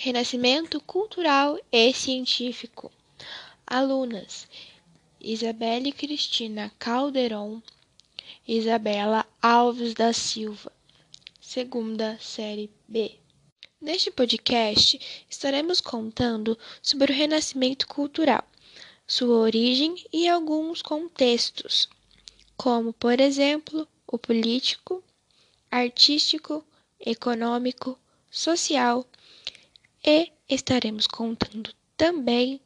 Renascimento cultural e científico. Alunas: Isabelle Cristina Calderon, Isabela Alves da Silva, segunda série B. Neste podcast, estaremos contando sobre o renascimento cultural, sua origem e alguns contextos, como, por exemplo, o político, artístico, econômico, social e estaremos contando também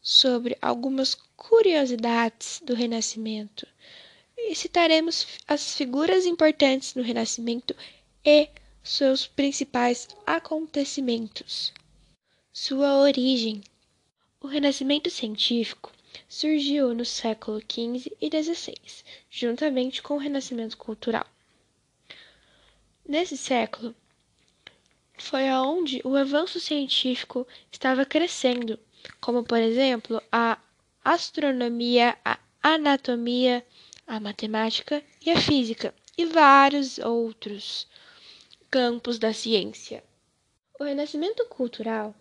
sobre algumas curiosidades do Renascimento e citaremos as figuras importantes do Renascimento e seus principais acontecimentos. Sua origem. O Renascimento científico surgiu no século XV e XVI, juntamente com o Renascimento cultural. Nesse século, foi aonde o avanço científico estava crescendo, como por exemplo a astronomia, a anatomia, a matemática e a física, e vários outros campos da ciência. O renascimento cultural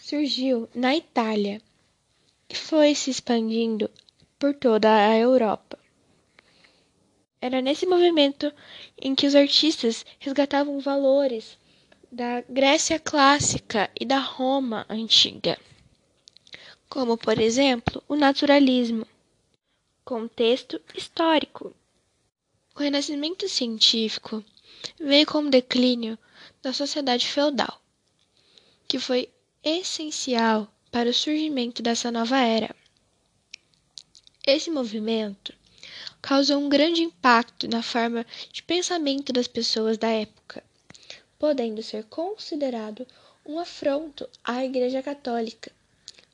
surgiu na Itália e foi se expandindo por toda a Europa. Era nesse movimento em que os artistas resgatavam valores da Grécia clássica e da Roma antiga, como, por exemplo, o naturalismo. Contexto histórico: O renascimento científico veio com o declínio da sociedade feudal, que foi essencial para o surgimento dessa nova era. Esse movimento causou um grande impacto na forma de pensamento das pessoas da época podendo ser considerado um afronto à Igreja Católica,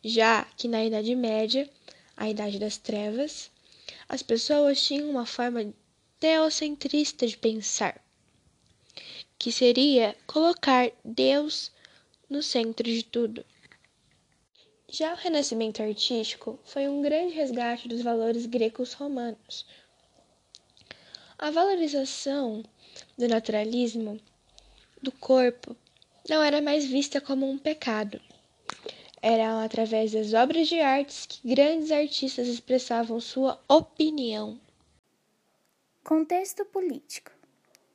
já que na Idade Média, a Idade das Trevas, as pessoas tinham uma forma teocentrista de pensar, que seria colocar Deus no centro de tudo. Já o Renascimento artístico foi um grande resgate dos valores gregos romanos. A valorização do naturalismo do corpo não era mais vista como um pecado. Era através das obras de artes que grandes artistas expressavam sua opinião. Contexto político.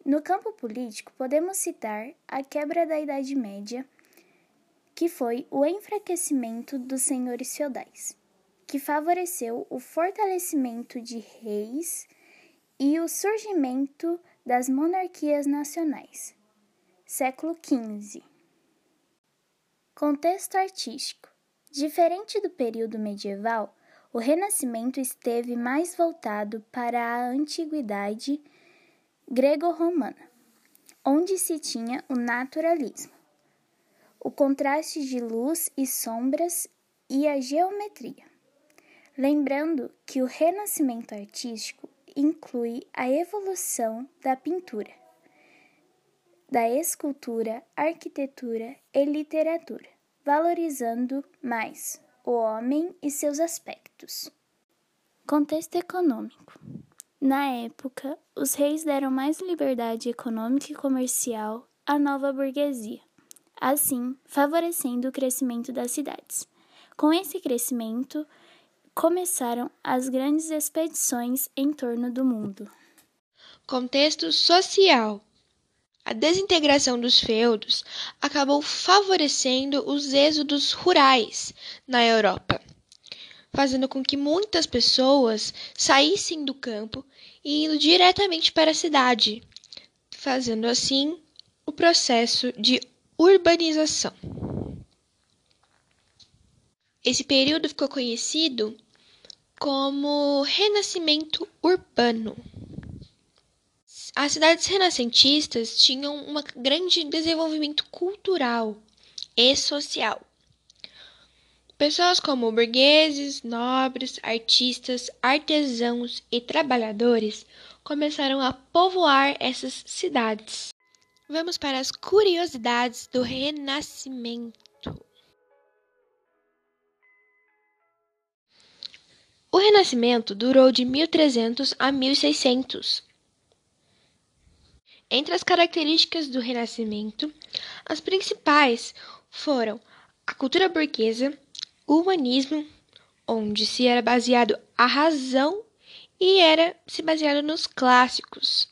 No campo político, podemos citar a quebra da Idade Média, que foi o enfraquecimento dos senhores feudais, que favoreceu o fortalecimento de reis e o surgimento das monarquias nacionais século XV. Contexto artístico: Diferente do período medieval, o Renascimento esteve mais voltado para a antiguidade grego-romana, onde se tinha o naturalismo, o contraste de luz e sombras e a geometria. Lembrando que o renascimento artístico inclui a evolução da pintura da escultura, arquitetura e literatura, valorizando mais o homem e seus aspectos. Contexto econômico. Na época, os reis deram mais liberdade econômica e comercial à nova burguesia, assim favorecendo o crescimento das cidades. Com esse crescimento, começaram as grandes expedições em torno do mundo. Contexto social a desintegração dos feudos acabou favorecendo os êxodos rurais na Europa, fazendo com que muitas pessoas saíssem do campo e indo diretamente para a cidade, fazendo assim o processo de urbanização. Esse período ficou conhecido como Renascimento Urbano. As cidades renascentistas tinham um grande desenvolvimento cultural e social. Pessoas como burgueses, nobres, artistas, artesãos e trabalhadores começaram a povoar essas cidades. Vamos para as curiosidades do Renascimento. O Renascimento durou de 1300 a 1600 Entre as características do Renascimento, as principais foram a cultura burguesa, o humanismo, onde se era baseado a razão e era se baseado nos clássicos.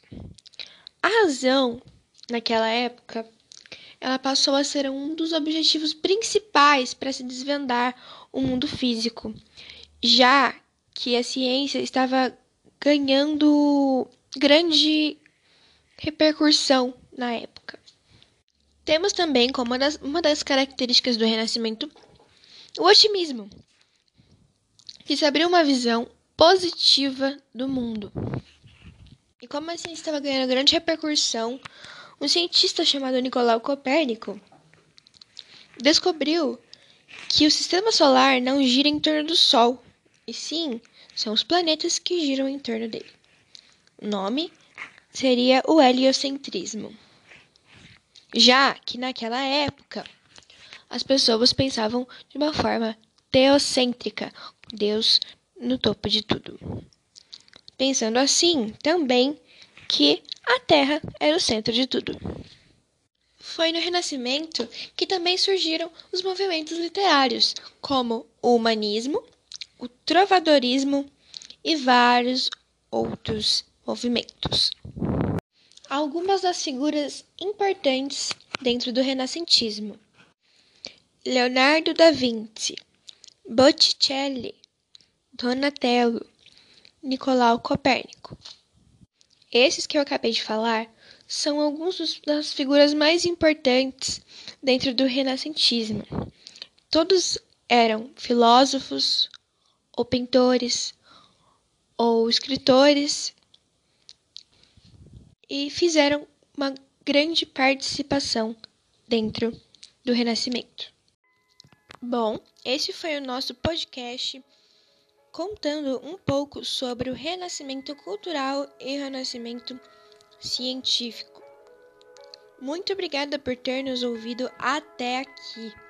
A razão, naquela época, ela passou a ser um dos objetivos principais para se desvendar o mundo físico, já que a ciência estava ganhando grande repercussão na época. Temos também como uma das, uma das características do Renascimento o otimismo, que se abriu uma visão positiva do mundo. E como a ciência estava ganhando grande repercussão, um cientista chamado Nicolau Copérnico descobriu que o sistema solar não gira em torno do Sol, e sim são os planetas que giram em torno dele. O nome seria o heliocentrismo. Já que naquela época as pessoas pensavam de uma forma teocêntrica, Deus no topo de tudo. Pensando assim, também que a Terra era o centro de tudo. Foi no Renascimento que também surgiram os movimentos literários, como o humanismo, o trovadorismo e vários outros movimentos. Algumas das figuras importantes dentro do renascentismo: Leonardo da Vinci, Botticelli, Donatello, Nicolau Copérnico. Esses que eu acabei de falar são alguns das figuras mais importantes dentro do renascentismo. Todos eram filósofos, ou pintores, ou escritores, e fizeram uma grande participação dentro do Renascimento. Bom, esse foi o nosso podcast contando um pouco sobre o renascimento cultural e renascimento científico. Muito obrigada por ter nos ouvido até aqui.